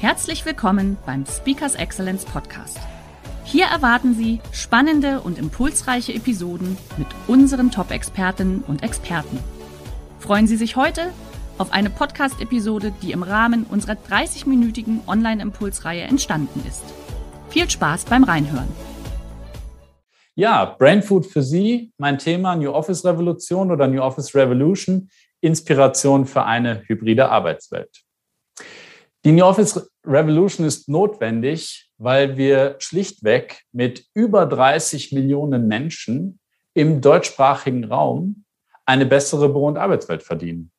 Herzlich willkommen beim Speakers Excellence Podcast. Hier erwarten Sie spannende und impulsreiche Episoden mit unseren Top-Expertinnen und Experten. Freuen Sie sich heute auf eine Podcast-Episode, die im Rahmen unserer 30-minütigen Online-Impulsreihe entstanden ist. Viel Spaß beim Reinhören. Ja, Brain Food für Sie, mein Thema New Office Revolution oder New Office Revolution, Inspiration für eine hybride Arbeitswelt. Die New Office Revolution ist notwendig, weil wir schlichtweg mit über 30 Millionen Menschen im deutschsprachigen Raum eine bessere Büro- und Arbeitswelt verdienen.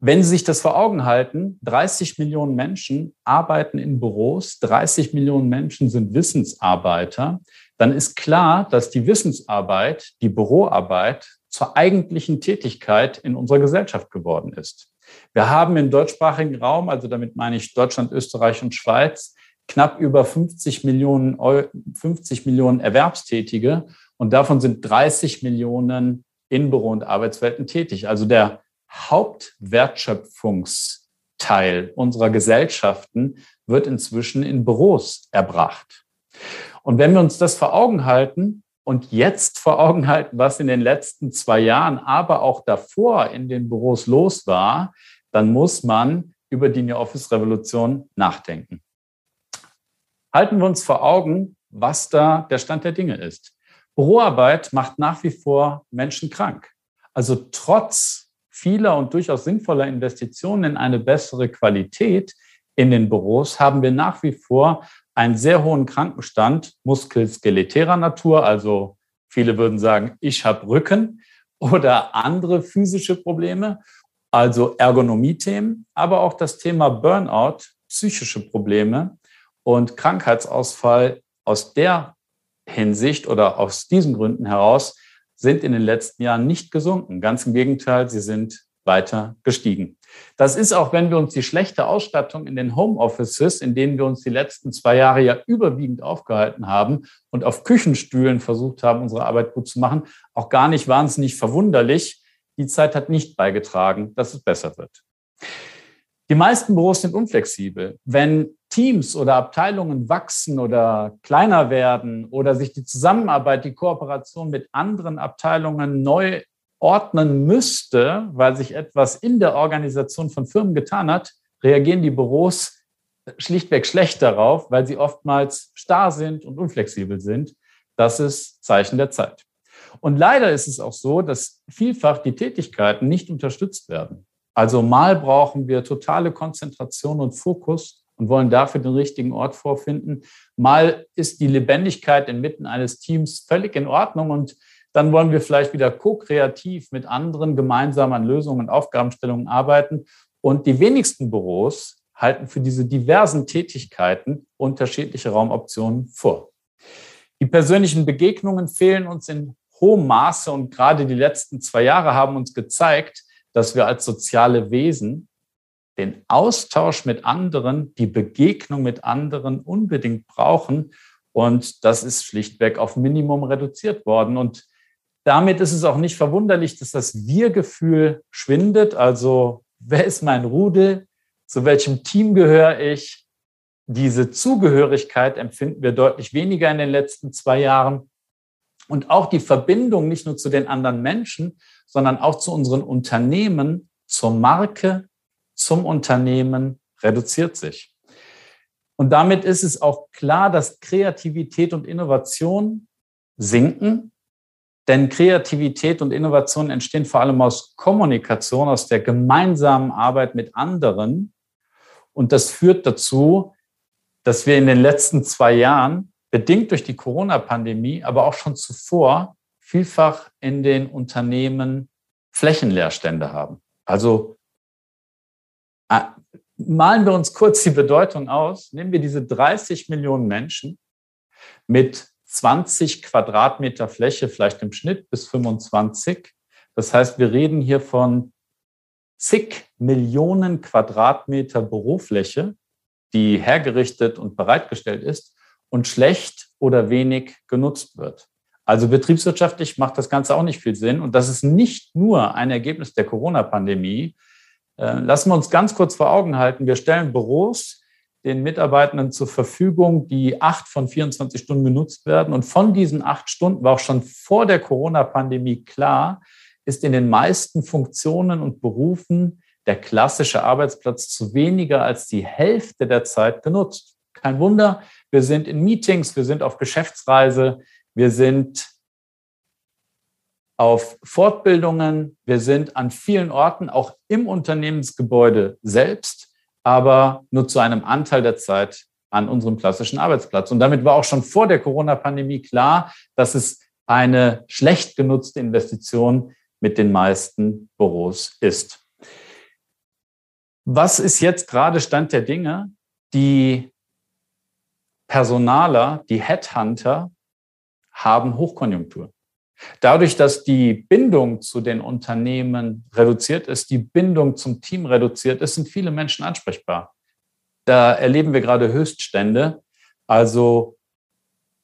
Wenn Sie sich das vor Augen halten, 30 Millionen Menschen arbeiten in Büros, 30 Millionen Menschen sind Wissensarbeiter, dann ist klar, dass die Wissensarbeit, die Büroarbeit zur eigentlichen Tätigkeit in unserer Gesellschaft geworden ist. Wir haben im deutschsprachigen Raum, also damit meine ich Deutschland, Österreich und Schweiz, knapp über 50 Millionen, 50 Millionen Erwerbstätige und davon sind 30 Millionen in Büro- und Arbeitswelten tätig. Also der Hauptwertschöpfungsteil unserer Gesellschaften wird inzwischen in Büros erbracht. Und wenn wir uns das vor Augen halten und jetzt vor Augen halten, was in den letzten zwei Jahren, aber auch davor in den Büros los war, dann muss man über die New Office Revolution nachdenken. Halten wir uns vor Augen, was da der Stand der Dinge ist. Büroarbeit macht nach wie vor Menschen krank. Also trotz vieler und durchaus sinnvoller Investitionen in eine bessere Qualität in den Büros haben wir nach wie vor einen sehr hohen Krankenstand muskelskeletärer Natur, also viele würden sagen, ich habe Rücken oder andere physische Probleme, also Ergonomie-Themen, aber auch das Thema Burnout, psychische Probleme und Krankheitsausfall aus der Hinsicht oder aus diesen Gründen heraus sind in den letzten Jahren nicht gesunken. Ganz im Gegenteil, sie sind weiter gestiegen. Das ist auch, wenn wir uns die schlechte Ausstattung in den Homeoffices, in denen wir uns die letzten zwei Jahre ja überwiegend aufgehalten haben und auf Küchenstühlen versucht haben, unsere Arbeit gut zu machen, auch gar nicht wahnsinnig verwunderlich. Die Zeit hat nicht beigetragen, dass es besser wird. Die meisten Büros sind unflexibel. Wenn Teams oder Abteilungen wachsen oder kleiner werden oder sich die Zusammenarbeit, die Kooperation mit anderen Abteilungen neu ordnen müsste, weil sich etwas in der Organisation von Firmen getan hat, reagieren die Büros schlichtweg schlecht darauf, weil sie oftmals starr sind und unflexibel sind. Das ist Zeichen der Zeit. Und leider ist es auch so, dass vielfach die Tätigkeiten nicht unterstützt werden. Also mal brauchen wir totale Konzentration und Fokus und wollen dafür den richtigen Ort vorfinden. Mal ist die Lebendigkeit inmitten eines Teams völlig in Ordnung und dann wollen wir vielleicht wieder ko-kreativ mit anderen gemeinsam an Lösungen und Aufgabenstellungen arbeiten. Und die wenigsten Büros halten für diese diversen Tätigkeiten unterschiedliche Raumoptionen vor. Die persönlichen Begegnungen fehlen uns in hohem Maße und gerade die letzten zwei Jahre haben uns gezeigt, dass wir als soziale Wesen den Austausch mit anderen, die Begegnung mit anderen unbedingt brauchen. Und das ist schlichtweg auf Minimum reduziert worden. Und damit ist es auch nicht verwunderlich, dass das Wir-Gefühl schwindet. Also, wer ist mein Rudel? Zu welchem Team gehöre ich? Diese Zugehörigkeit empfinden wir deutlich weniger in den letzten zwei Jahren. Und auch die Verbindung nicht nur zu den anderen Menschen, sondern auch zu unseren Unternehmen, zur Marke, zum Unternehmen reduziert sich. Und damit ist es auch klar, dass Kreativität und Innovation sinken denn Kreativität und Innovation entstehen vor allem aus Kommunikation, aus der gemeinsamen Arbeit mit anderen. Und das führt dazu, dass wir in den letzten zwei Jahren, bedingt durch die Corona-Pandemie, aber auch schon zuvor, vielfach in den Unternehmen Flächenleerstände haben. Also malen wir uns kurz die Bedeutung aus. Nehmen wir diese 30 Millionen Menschen mit 20 Quadratmeter Fläche, vielleicht im Schnitt bis 25. Das heißt, wir reden hier von zig Millionen Quadratmeter Bürofläche, die hergerichtet und bereitgestellt ist und schlecht oder wenig genutzt wird. Also betriebswirtschaftlich macht das Ganze auch nicht viel Sinn. Und das ist nicht nur ein Ergebnis der Corona-Pandemie. Äh, lassen wir uns ganz kurz vor Augen halten. Wir stellen Büros den Mitarbeitenden zur Verfügung, die acht von 24 Stunden genutzt werden. Und von diesen acht Stunden war auch schon vor der Corona-Pandemie klar, ist in den meisten Funktionen und Berufen der klassische Arbeitsplatz zu weniger als die Hälfte der Zeit genutzt. Kein Wunder, wir sind in Meetings, wir sind auf Geschäftsreise, wir sind auf Fortbildungen, wir sind an vielen Orten, auch im Unternehmensgebäude selbst, aber nur zu einem Anteil der Zeit an unserem klassischen Arbeitsplatz. Und damit war auch schon vor der Corona-Pandemie klar, dass es eine schlecht genutzte Investition mit den meisten Büros ist. Was ist jetzt gerade Stand der Dinge? Die Personaler, die Headhunter haben Hochkonjunktur. Dadurch, dass die Bindung zu den Unternehmen reduziert ist, die Bindung zum Team reduziert ist, sind viele Menschen ansprechbar. Da erleben wir gerade Höchststände, also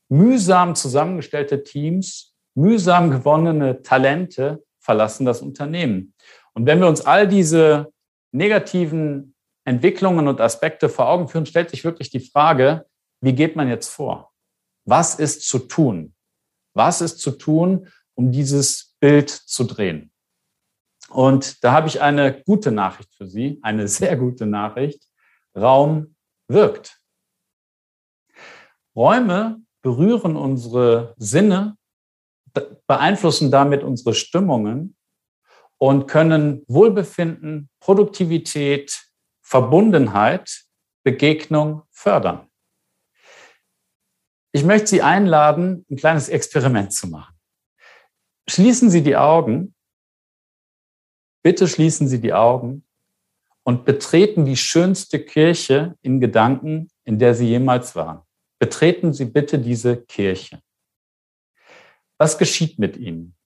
mühsam zusammengestellte Teams, mühsam gewonnene Talente verlassen das Unternehmen. Und wenn wir uns all diese negativen Entwicklungen und Aspekte vor Augen führen, stellt sich wirklich die Frage, wie geht man jetzt vor? Was ist zu tun? Was ist zu tun, um dieses Bild zu drehen? Und da habe ich eine gute Nachricht für Sie, eine sehr gute Nachricht. Raum wirkt. Räume berühren unsere Sinne, beeinflussen damit unsere Stimmungen und können Wohlbefinden, Produktivität, Verbundenheit, Begegnung fördern. Ich möchte Sie einladen, ein kleines Experiment zu machen. Schließen Sie die Augen. Bitte schließen Sie die Augen und betreten die schönste Kirche in Gedanken, in der Sie jemals waren. Betreten Sie bitte diese Kirche. Was geschieht mit Ihnen?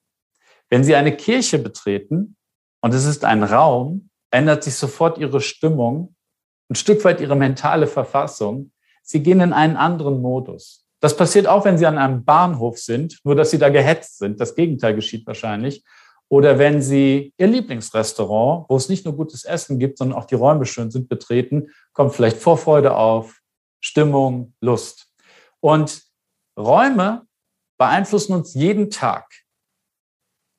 Wenn Sie eine Kirche betreten und es ist ein Raum, ändert sich sofort Ihre Stimmung, ein Stück weit Ihre mentale Verfassung. Sie gehen in einen anderen Modus. Das passiert auch, wenn Sie an einem Bahnhof sind, nur dass Sie da gehetzt sind. Das Gegenteil geschieht wahrscheinlich. Oder wenn Sie Ihr Lieblingsrestaurant, wo es nicht nur gutes Essen gibt, sondern auch die Räume schön sind, betreten, kommt vielleicht Vorfreude auf, Stimmung, Lust. Und Räume beeinflussen uns jeden Tag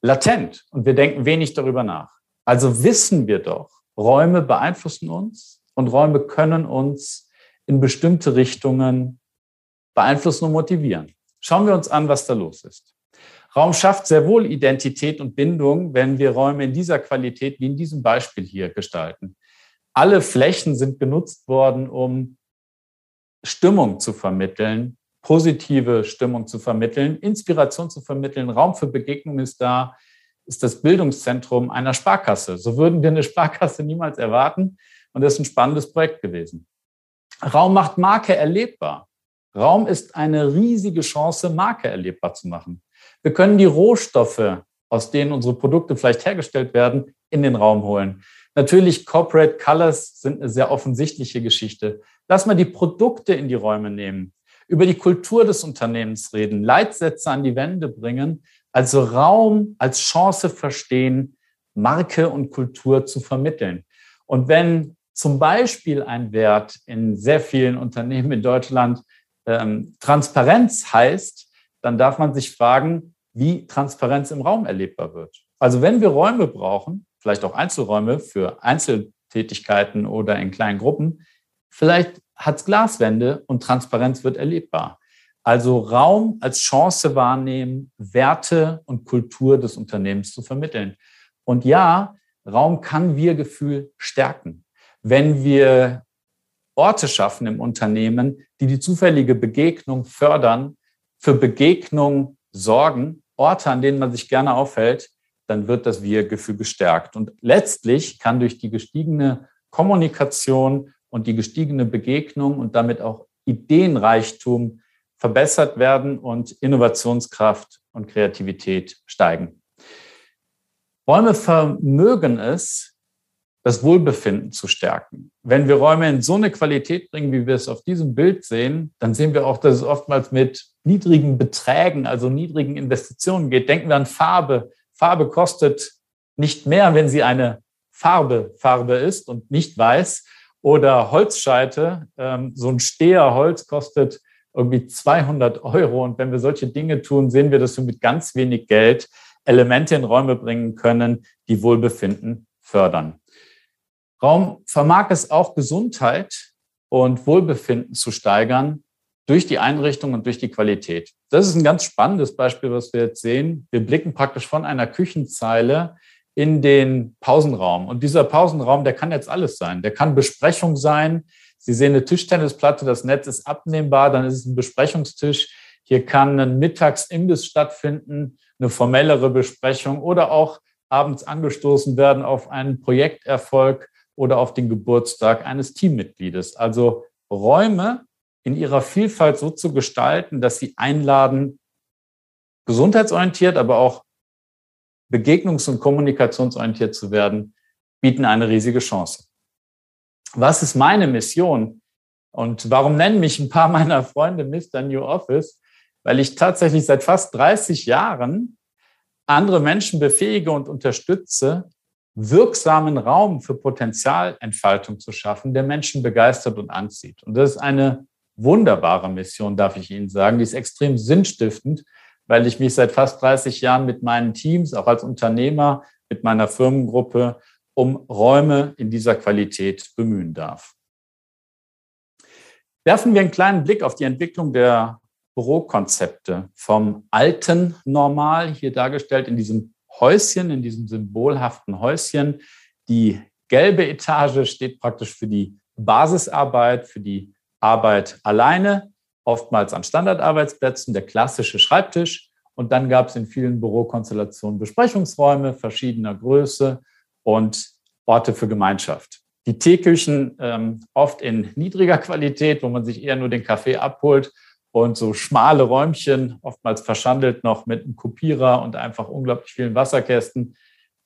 latent und wir denken wenig darüber nach. Also wissen wir doch, Räume beeinflussen uns und Räume können uns in bestimmte Richtungen beeinflussen und motivieren. Schauen wir uns an, was da los ist. Raum schafft sehr wohl Identität und Bindung, wenn wir Räume in dieser Qualität wie in diesem Beispiel hier gestalten. Alle Flächen sind genutzt worden, um Stimmung zu vermitteln, positive Stimmung zu vermitteln, Inspiration zu vermitteln. Raum für Begegnung ist da, ist das Bildungszentrum einer Sparkasse. So würden wir eine Sparkasse niemals erwarten. Und das ist ein spannendes Projekt gewesen. Raum macht Marke erlebbar. Raum ist eine riesige Chance, Marke erlebbar zu machen. Wir können die Rohstoffe, aus denen unsere Produkte vielleicht hergestellt werden, in den Raum holen. Natürlich, Corporate Colors sind eine sehr offensichtliche Geschichte. Lass mal die Produkte in die Räume nehmen, über die Kultur des Unternehmens reden, Leitsätze an die Wände bringen, also Raum als Chance verstehen, Marke und Kultur zu vermitteln. Und wenn zum Beispiel ein Wert in sehr vielen Unternehmen in Deutschland ähm, Transparenz heißt, dann darf man sich fragen, wie Transparenz im Raum erlebbar wird. Also wenn wir Räume brauchen, vielleicht auch Einzelräume für Einzeltätigkeiten oder in kleinen Gruppen, vielleicht hat es Glaswände und Transparenz wird erlebbar. Also Raum als Chance wahrnehmen, Werte und Kultur des Unternehmens zu vermitteln. Und ja, Raum kann Wir-Gefühl stärken. Wenn wir Orte schaffen im Unternehmen, die die zufällige Begegnung fördern, für Begegnung sorgen, Orte, an denen man sich gerne aufhält, dann wird das Wir-Gefühl gestärkt. Und letztlich kann durch die gestiegene Kommunikation und die gestiegene Begegnung und damit auch Ideenreichtum verbessert werden und Innovationskraft und Kreativität steigen. Räume vermögen es, das Wohlbefinden zu stärken. Wenn wir Räume in so eine Qualität bringen, wie wir es auf diesem Bild sehen, dann sehen wir auch, dass es oftmals mit niedrigen Beträgen, also niedrigen Investitionen geht. Denken wir an Farbe. Farbe kostet nicht mehr, wenn sie eine Farbe Farbe ist und nicht weiß. Oder Holzscheite, ähm, so ein Steherholz kostet irgendwie 200 Euro. Und wenn wir solche Dinge tun, sehen wir, dass wir mit ganz wenig Geld Elemente in Räume bringen können, die Wohlbefinden fördern. Raum vermag es auch Gesundheit und Wohlbefinden zu steigern durch die Einrichtung und durch die Qualität. Das ist ein ganz spannendes Beispiel, was wir jetzt sehen. Wir blicken praktisch von einer Küchenzeile in den Pausenraum. Und dieser Pausenraum, der kann jetzt alles sein. Der kann Besprechung sein. Sie sehen eine Tischtennisplatte, das Netz ist abnehmbar, dann ist es ein Besprechungstisch. Hier kann ein Mittagsimbiss stattfinden, eine formellere Besprechung oder auch abends angestoßen werden auf einen Projekterfolg oder auf den Geburtstag eines Teammitgliedes. Also Räume in ihrer Vielfalt so zu gestalten, dass sie einladen, gesundheitsorientiert, aber auch begegnungs- und kommunikationsorientiert zu werden, bieten eine riesige Chance. Was ist meine Mission? Und warum nennen mich ein paar meiner Freunde Mr. New Office? Weil ich tatsächlich seit fast 30 Jahren andere Menschen befähige und unterstütze, wirksamen Raum für Potenzialentfaltung zu schaffen, der Menschen begeistert und anzieht. Und das ist eine wunderbare Mission, darf ich Ihnen sagen. Die ist extrem sinnstiftend, weil ich mich seit fast 30 Jahren mit meinen Teams, auch als Unternehmer, mit meiner Firmengruppe um Räume in dieser Qualität bemühen darf. Werfen wir einen kleinen Blick auf die Entwicklung der Bürokonzepte vom alten Normal, hier dargestellt in diesem Häuschen, in diesem symbolhaften Häuschen. Die gelbe Etage steht praktisch für die Basisarbeit, für die Arbeit alleine, oftmals an Standardarbeitsplätzen, der klassische Schreibtisch. Und dann gab es in vielen Bürokonstellationen Besprechungsräume verschiedener Größe und Orte für Gemeinschaft. Die Teeküchen ähm, oft in niedriger Qualität, wo man sich eher nur den Kaffee abholt und so schmale Räumchen, oftmals verschandelt noch mit einem Kopierer und einfach unglaublich vielen Wasserkästen.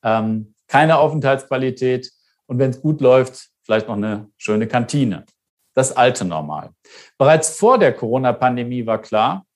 Ähm, keine Aufenthaltsqualität und wenn es gut läuft, vielleicht noch eine schöne Kantine. Das alte Normal. Bereits vor der Corona-Pandemie war klar,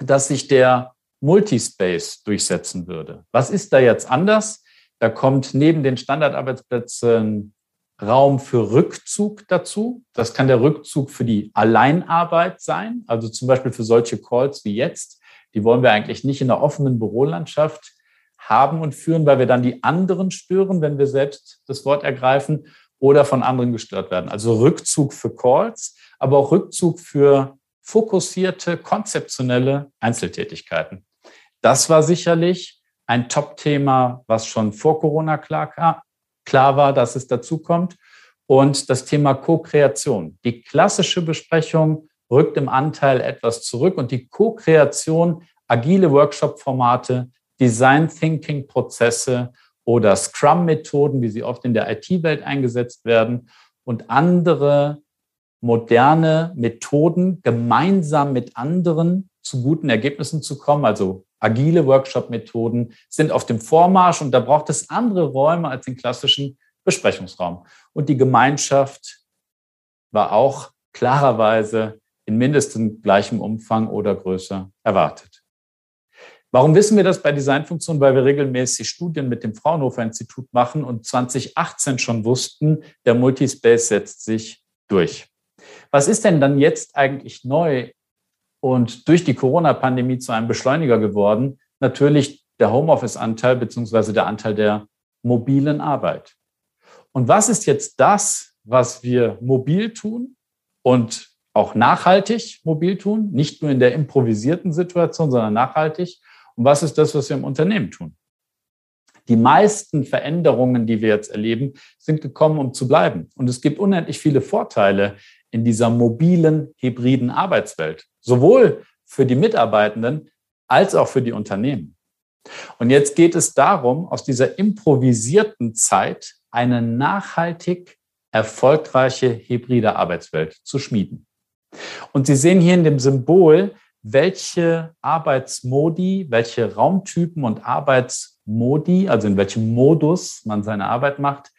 dass sich der Multispace durchsetzen würde. Was ist da jetzt anders? Da kommt neben den Standardarbeitsplätzen Raum für Rückzug dazu. Das kann der Rückzug für die Alleinarbeit sein, also zum Beispiel für solche Calls wie jetzt. Die wollen wir eigentlich nicht in der offenen Bürolandschaft haben und führen, weil wir dann die anderen stören, wenn wir selbst das Wort ergreifen oder von anderen gestört werden. Also Rückzug für Calls, aber auch Rückzug für fokussierte, konzeptionelle Einzeltätigkeiten. Das war sicherlich ein Top-Thema, was schon vor Corona klar klar war, dass es dazu kommt. Und das Thema Co-Kreation. Die klassische Besprechung rückt im Anteil etwas zurück und die Co-Kreation, agile Workshop-Formate, Design Thinking Prozesse oder Scrum-Methoden, wie sie oft in der IT-Welt eingesetzt werden und andere moderne Methoden, gemeinsam mit anderen zu guten Ergebnissen zu kommen, also agile Workshop-Methoden sind auf dem Vormarsch und da braucht es andere Räume als den klassischen Besprechungsraum. Und die Gemeinschaft war auch klarerweise in mindestens gleichem Umfang oder größer erwartet. Warum wissen wir das bei Designfunktionen? Weil wir regelmäßig Studien mit dem Fraunhofer Institut machen und 2018 schon wussten, der Multispace setzt sich durch. Was ist denn dann jetzt eigentlich neu und durch die Corona-Pandemie zu einem Beschleuniger geworden. Natürlich der Homeoffice-Anteil beziehungsweise der Anteil der mobilen Arbeit. Und was ist jetzt das, was wir mobil tun und auch nachhaltig mobil tun, nicht nur in der improvisierten Situation, sondern nachhaltig? Und was ist das, was wir im Unternehmen tun? Die meisten Veränderungen, die wir jetzt erleben, sind gekommen, um zu bleiben. Und es gibt unendlich viele Vorteile in dieser mobilen, hybriden Arbeitswelt sowohl für die Mitarbeitenden als auch für die Unternehmen. Und jetzt geht es darum, aus dieser improvisierten Zeit eine nachhaltig erfolgreiche hybride Arbeitswelt zu schmieden. Und Sie sehen hier in dem Symbol, welche Arbeitsmodi, welche Raumtypen und Arbeitsmodi, also in welchem Modus man seine Arbeit macht,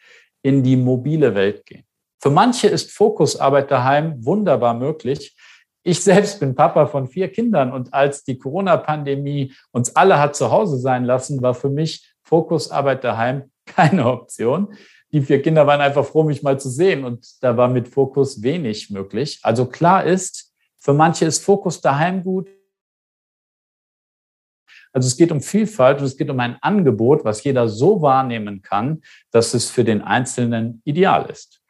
in die mobile Welt gehen. Für manche ist Fokusarbeit daheim wunderbar möglich. Ich selbst bin Papa von vier Kindern und als die Corona-Pandemie uns alle hat zu Hause sein lassen, war für mich Fokusarbeit daheim keine Option. Die vier Kinder waren einfach froh, mich mal zu sehen und da war mit Fokus wenig möglich. Also klar ist, für manche ist Fokus daheim gut. Also es geht um Vielfalt und es geht um ein Angebot, was jeder so wahrnehmen kann, dass es für den Einzelnen ideal ist.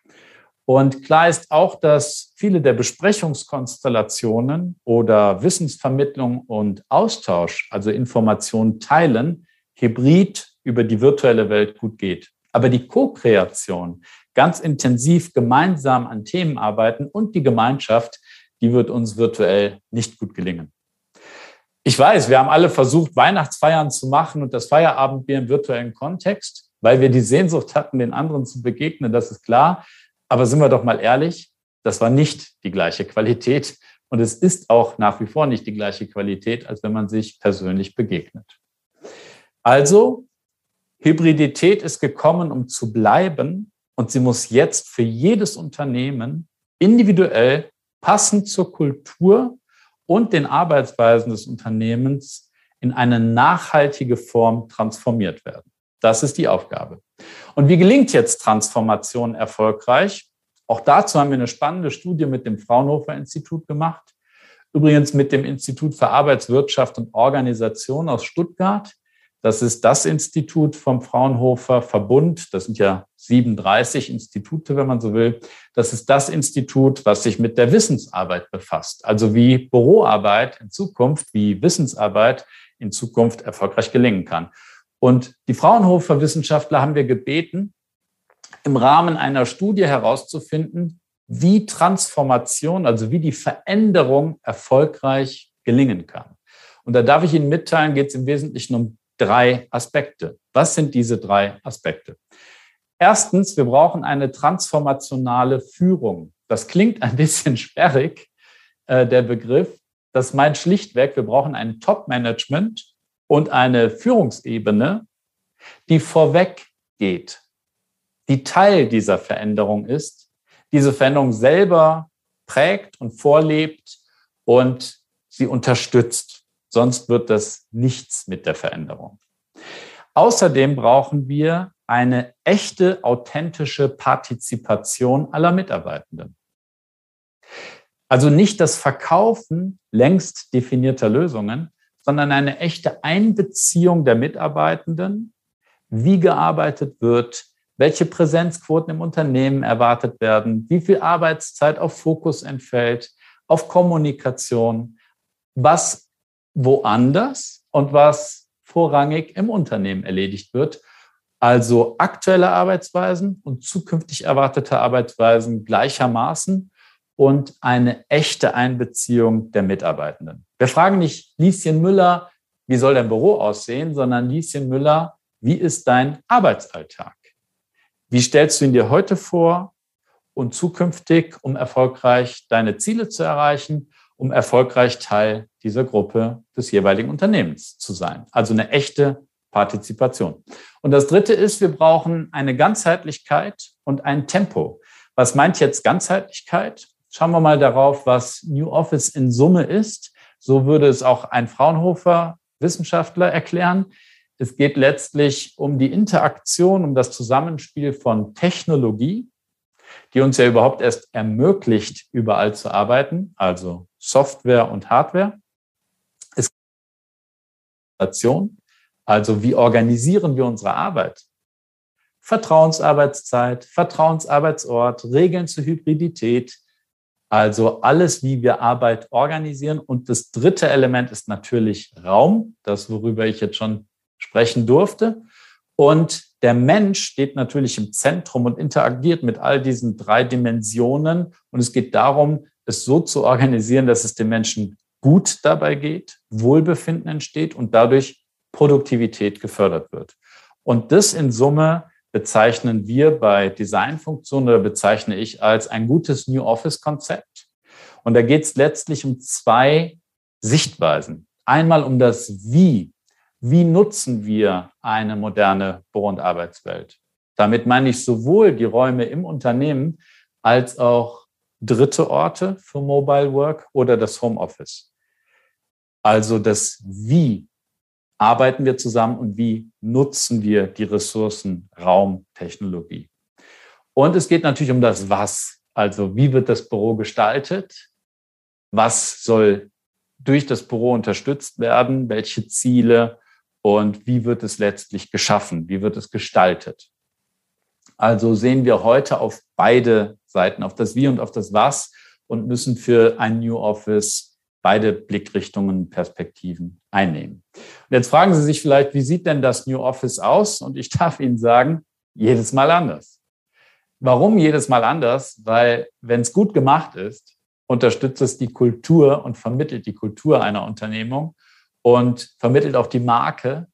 Und klar ist auch, dass viele der Besprechungskonstellationen oder Wissensvermittlung und Austausch, also Informationen teilen, hybrid über die virtuelle Welt gut geht. Aber die Co-Kreation, ganz intensiv gemeinsam an Themen arbeiten und die Gemeinschaft, die wird uns virtuell nicht gut gelingen. Ich weiß, wir haben alle versucht, Weihnachtsfeiern zu machen und das Feierabendbier im virtuellen Kontext, weil wir die Sehnsucht hatten, den anderen zu begegnen, das ist klar. Aber sind wir doch mal ehrlich, das war nicht die gleiche Qualität und es ist auch nach wie vor nicht die gleiche Qualität, als wenn man sich persönlich begegnet. Also, Hybridität ist gekommen, um zu bleiben und sie muss jetzt für jedes Unternehmen individuell passend zur Kultur und den Arbeitsweisen des Unternehmens in eine nachhaltige Form transformiert werden. Das ist die Aufgabe. Und wie gelingt jetzt Transformation erfolgreich? Auch dazu haben wir eine spannende Studie mit dem Fraunhofer Institut gemacht. Übrigens mit dem Institut für Arbeitswirtschaft und Organisation aus Stuttgart. Das ist das Institut vom Fraunhofer Verbund. Das sind ja 37 Institute, wenn man so will. Das ist das Institut, was sich mit der Wissensarbeit befasst. Also wie Büroarbeit in Zukunft, wie Wissensarbeit in Zukunft erfolgreich gelingen kann. Und die Fraunhofer Wissenschaftler haben wir gebeten, im Rahmen einer Studie herauszufinden, wie Transformation, also wie die Veränderung erfolgreich gelingen kann. Und da darf ich Ihnen mitteilen, geht es im Wesentlichen um drei Aspekte. Was sind diese drei Aspekte? Erstens, wir brauchen eine transformationale Führung. Das klingt ein bisschen sperrig, äh, der Begriff. Das meint schlichtweg, wir brauchen ein Top-Management, und eine Führungsebene, die vorweg geht, die Teil dieser Veränderung ist, diese Veränderung selber prägt und vorlebt und sie unterstützt. Sonst wird das nichts mit der Veränderung. Außerdem brauchen wir eine echte, authentische Partizipation aller Mitarbeitenden. Also nicht das Verkaufen längst definierter Lösungen, sondern eine echte Einbeziehung der Mitarbeitenden, wie gearbeitet wird, welche Präsenzquoten im Unternehmen erwartet werden, wie viel Arbeitszeit auf Fokus entfällt, auf Kommunikation, was woanders und was vorrangig im Unternehmen erledigt wird. Also aktuelle Arbeitsweisen und zukünftig erwartete Arbeitsweisen gleichermaßen und eine echte Einbeziehung der Mitarbeitenden. Wir fragen nicht Lieschen Müller, wie soll dein Büro aussehen, sondern Lieschen Müller, wie ist dein Arbeitsalltag? Wie stellst du ihn dir heute vor und zukünftig, um erfolgreich deine Ziele zu erreichen, um erfolgreich Teil dieser Gruppe des jeweiligen Unternehmens zu sein? Also eine echte Partizipation. Und das Dritte ist, wir brauchen eine Ganzheitlichkeit und ein Tempo. Was meint jetzt Ganzheitlichkeit? Schauen wir mal darauf, was New Office in Summe ist. So würde es auch ein Fraunhofer Wissenschaftler erklären. Es geht letztlich um die Interaktion, um das Zusammenspiel von Technologie, die uns ja überhaupt erst ermöglicht, überall zu arbeiten, also Software und Hardware. Es also wie organisieren wir unsere Arbeit? Vertrauensarbeitszeit, Vertrauensarbeitsort, Regeln zur Hybridität, also alles, wie wir Arbeit organisieren. Und das dritte Element ist natürlich Raum, das, worüber ich jetzt schon sprechen durfte. Und der Mensch steht natürlich im Zentrum und interagiert mit all diesen drei Dimensionen. Und es geht darum, es so zu organisieren, dass es dem Menschen gut dabei geht, Wohlbefinden entsteht und dadurch Produktivität gefördert wird. Und das in Summe bezeichnen wir bei Designfunktionen oder bezeichne ich als ein gutes New Office-Konzept. Und da geht es letztlich um zwei Sichtweisen. Einmal um das Wie. Wie nutzen wir eine moderne Büro- und Arbeitswelt? Damit meine ich sowohl die Räume im Unternehmen als auch dritte Orte für Mobile Work oder das Homeoffice. Also das Wie arbeiten wir zusammen und wie nutzen wir die Ressourcen Raum, Technologie. Und es geht natürlich um das Was. Also wie wird das Büro gestaltet? Was soll durch das Büro unterstützt werden? Welche Ziele? Und wie wird es letztlich geschaffen? Wie wird es gestaltet? Also sehen wir heute auf beide Seiten, auf das Wie und auf das Was und müssen für ein New Office beide Blickrichtungen, Perspektiven einnehmen. Und jetzt fragen Sie sich vielleicht, wie sieht denn das New Office aus? Und ich darf Ihnen sagen, jedes Mal anders. Warum jedes Mal anders? Weil wenn es gut gemacht ist, unterstützt es die Kultur und vermittelt die Kultur einer Unternehmung und vermittelt auch die Marke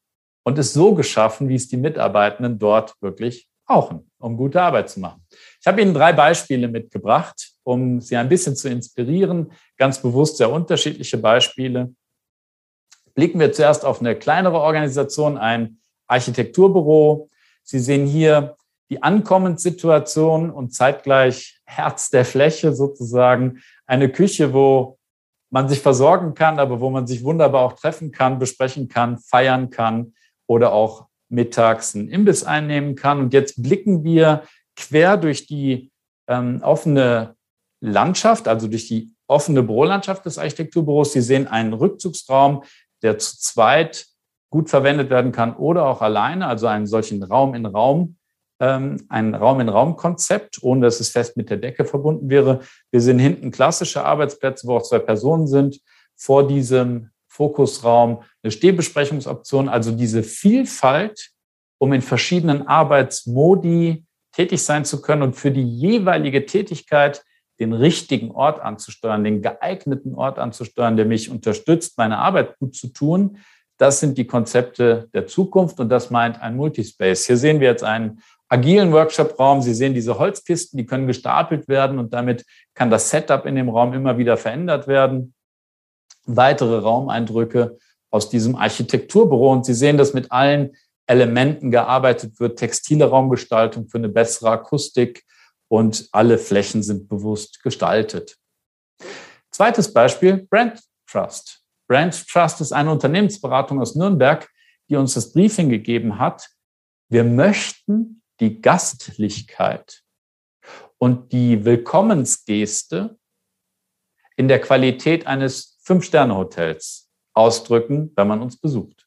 und ist so geschaffen, wie es die Mitarbeitenden dort wirklich brauchen, um gute Arbeit zu machen. Ich habe Ihnen drei Beispiele mitgebracht, um Sie ein bisschen zu inspirieren. Ganz bewusst sehr unterschiedliche Beispiele. Blicken wir zuerst auf eine kleinere Organisation, ein Architekturbüro. Sie sehen hier die Ankommenssituation und zeitgleich Herz der Fläche sozusagen. Eine Küche, wo man sich versorgen kann, aber wo man sich wunderbar auch treffen kann, besprechen kann, feiern kann oder auch mittags einen Imbiss einnehmen kann. Und jetzt blicken wir quer durch die ähm, offene Landschaft, also durch die offene Bürolandschaft des Architekturbüros. Sie sehen einen Rückzugsraum, der zu zweit gut verwendet werden kann oder auch alleine, also einen solchen Raum in Raum, ähm, ein Raum-in-Raum-Konzept, ohne dass es fest mit der Decke verbunden wäre. Wir sehen hinten klassische Arbeitsplätze, wo auch zwei Personen sind. Vor diesem Fokusraum eine Stehbesprechungsoption, also diese Vielfalt, um in verschiedenen Arbeitsmodi tätig sein zu können und für die jeweilige Tätigkeit den richtigen Ort anzusteuern, den geeigneten Ort anzusteuern, der mich unterstützt, meine Arbeit gut zu tun. Das sind die Konzepte der Zukunft und das meint ein Multispace. Hier sehen wir jetzt einen agilen Workshop-Raum. Sie sehen diese Holzkisten, die können gestapelt werden und damit kann das Setup in dem Raum immer wieder verändert werden. Weitere Raumeindrücke aus diesem Architekturbüro und Sie sehen, dass mit allen Elementen gearbeitet wird, textile Raumgestaltung für eine bessere Akustik und alle Flächen sind bewusst gestaltet. Zweites Beispiel, Brand Trust. Brand Trust ist eine Unternehmensberatung aus Nürnberg, die uns das Briefing gegeben hat. Wir möchten die Gastlichkeit und die Willkommensgeste in der Qualität eines Fünf-Sterne-Hotels ausdrücken, wenn man uns besucht.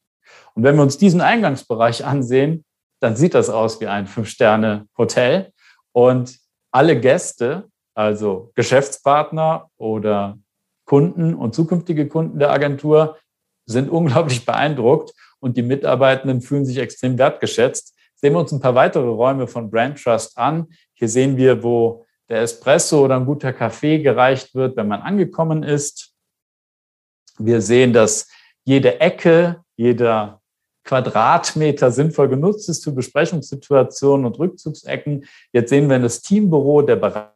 Und wenn wir uns diesen Eingangsbereich ansehen, dann sieht das aus wie ein Fünf-Sterne-Hotel. Und alle Gäste, also Geschäftspartner oder Kunden und zukünftige Kunden der Agentur, sind unglaublich beeindruckt und die Mitarbeitenden fühlen sich extrem wertgeschätzt. Sehen wir uns ein paar weitere Räume von Brand Trust an. Hier sehen wir, wo der Espresso oder ein guter Kaffee gereicht wird, wenn man angekommen ist. Wir sehen, dass jede Ecke, jeder Quadratmeter sinnvoll genutzt ist für Besprechungssituationen und Rückzugsecken. Jetzt sehen wir das Teambüro der Berater.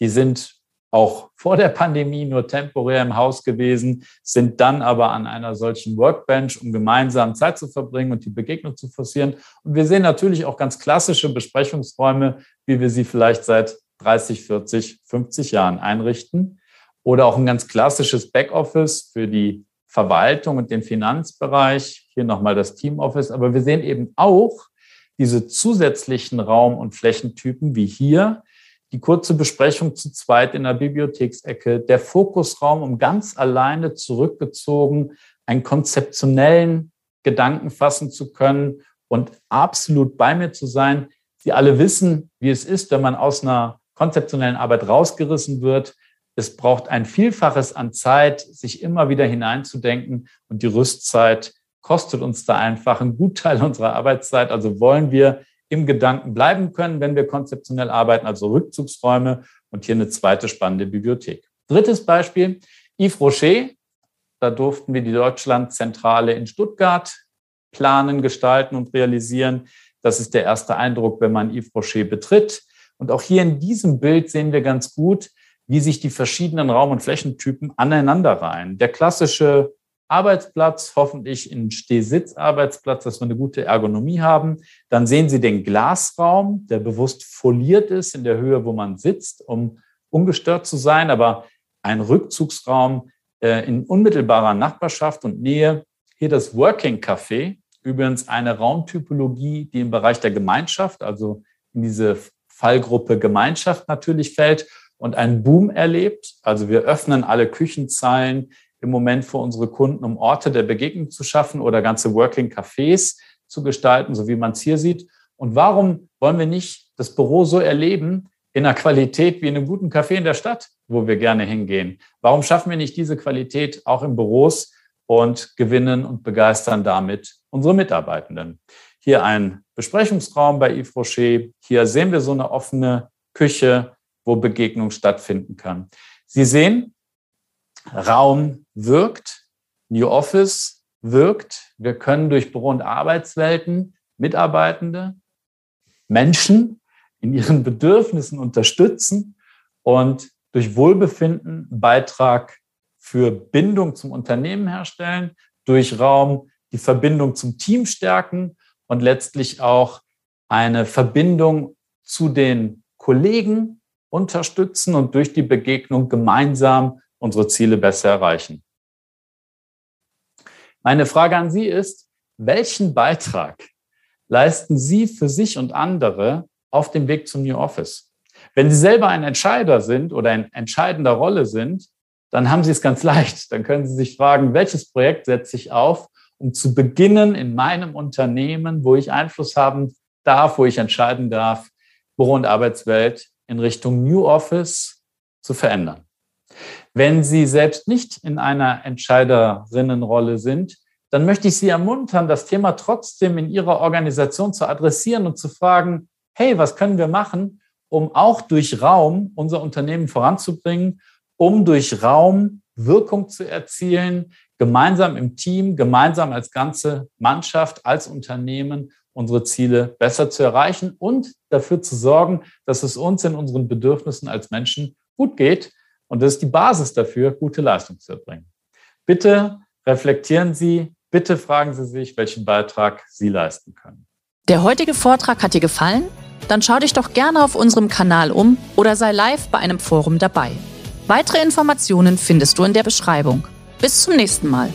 Die sind auch vor der Pandemie nur temporär im Haus gewesen, sind dann aber an einer solchen Workbench, um gemeinsam Zeit zu verbringen und die Begegnung zu forcieren. Und wir sehen natürlich auch ganz klassische Besprechungsräume, wie wir sie vielleicht seit 30, 40, 50 Jahren einrichten. Oder auch ein ganz klassisches Backoffice für die Verwaltung und den Finanzbereich, hier nochmal das Teamoffice, aber wir sehen eben auch diese zusätzlichen Raum- und Flächentypen wie hier, die kurze Besprechung zu zweit in der Bibliotheksecke, der Fokusraum, um ganz alleine zurückgezogen einen konzeptionellen Gedanken fassen zu können und absolut bei mir zu sein. Sie alle wissen, wie es ist, wenn man aus einer konzeptionellen Arbeit rausgerissen wird, es braucht ein Vielfaches an Zeit, sich immer wieder hineinzudenken und die Rüstzeit kostet uns da einfach einen Gutteil unserer Arbeitszeit. Also wollen wir im Gedanken bleiben können, wenn wir konzeptionell arbeiten, also Rückzugsräume und hier eine zweite spannende Bibliothek. Drittes Beispiel, Yves Rocher. Da durften wir die Deutschlandzentrale in Stuttgart planen, gestalten und realisieren. Das ist der erste Eindruck, wenn man Yves Rocher betritt. Und auch hier in diesem Bild sehen wir ganz gut, wie sich die verschiedenen Raum- und Flächentypen aneinanderreihen. Der klassische Arbeitsplatz, hoffentlich ein Stehsitzarbeitsplatz, dass wir eine gute Ergonomie haben. Dann sehen Sie den Glasraum, der bewusst foliert ist in der Höhe, wo man sitzt, um ungestört zu sein, aber ein Rückzugsraum äh, in unmittelbarer Nachbarschaft und Nähe. Hier das Working Café, übrigens eine Raumtypologie, die im Bereich der Gemeinschaft, also in diese Fallgruppe Gemeinschaft natürlich fällt und einen Boom erlebt. Also wir öffnen alle Küchenzeilen, im Moment für unsere Kunden, um Orte der Begegnung zu schaffen oder ganze Working Cafés zu gestalten, so wie man es hier sieht. Und warum wollen wir nicht das Büro so erleben in einer Qualität wie in einem guten Café in der Stadt, wo wir gerne hingehen? Warum schaffen wir nicht diese Qualität auch in Büros und gewinnen und begeistern damit unsere Mitarbeitenden? Hier ein Besprechungsraum bei Yves Rocher. Hier sehen wir so eine offene Küche, wo Begegnung stattfinden kann. Sie sehen, Raum wirkt, New Office wirkt. Wir können durch Büro- und Arbeitswelten Mitarbeitende, Menschen in ihren Bedürfnissen unterstützen und durch Wohlbefinden Beitrag für Bindung zum Unternehmen herstellen, durch Raum die Verbindung zum Team stärken und letztlich auch eine Verbindung zu den Kollegen unterstützen und durch die Begegnung gemeinsam unsere Ziele besser erreichen. Meine Frage an Sie ist, welchen Beitrag leisten Sie für sich und andere auf dem Weg zum New Office? Wenn Sie selber ein Entscheider sind oder in entscheidender Rolle sind, dann haben Sie es ganz leicht. Dann können Sie sich fragen, welches Projekt setze ich auf, um zu beginnen in meinem Unternehmen, wo ich Einfluss haben darf, wo ich entscheiden darf, Büro- und Arbeitswelt in Richtung New Office zu verändern. Wenn Sie selbst nicht in einer Entscheiderinnenrolle sind, dann möchte ich Sie ermuntern, das Thema trotzdem in Ihrer Organisation zu adressieren und zu fragen, hey, was können wir machen, um auch durch Raum unser Unternehmen voranzubringen, um durch Raum Wirkung zu erzielen, gemeinsam im Team, gemeinsam als ganze Mannschaft, als Unternehmen unsere Ziele besser zu erreichen und dafür zu sorgen, dass es uns in unseren Bedürfnissen als Menschen gut geht und das ist die Basis dafür, gute Leistung zu erbringen. Bitte reflektieren Sie, bitte fragen Sie sich, welchen Beitrag Sie leisten können. Der heutige Vortrag hat dir gefallen? Dann schau dich doch gerne auf unserem Kanal um oder sei live bei einem Forum dabei. Weitere Informationen findest du in der Beschreibung. Bis zum nächsten Mal.